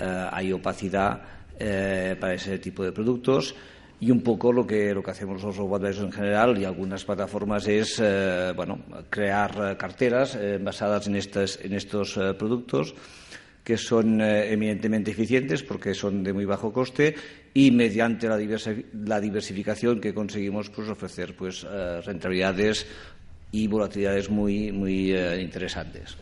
Eh, hay opacidad eh, para ese tipo de productos. Y un poco lo que, lo que hacemos los robots en general y algunas plataformas es eh, bueno, crear carteras basadas en, estas en estos productos que son eminentemente eficientes porque son de muy bajo coste y mediante la, diversificación que conseguimos pues, ofrecer pues, rentabilidades y volatilidades muy, muy interesantes.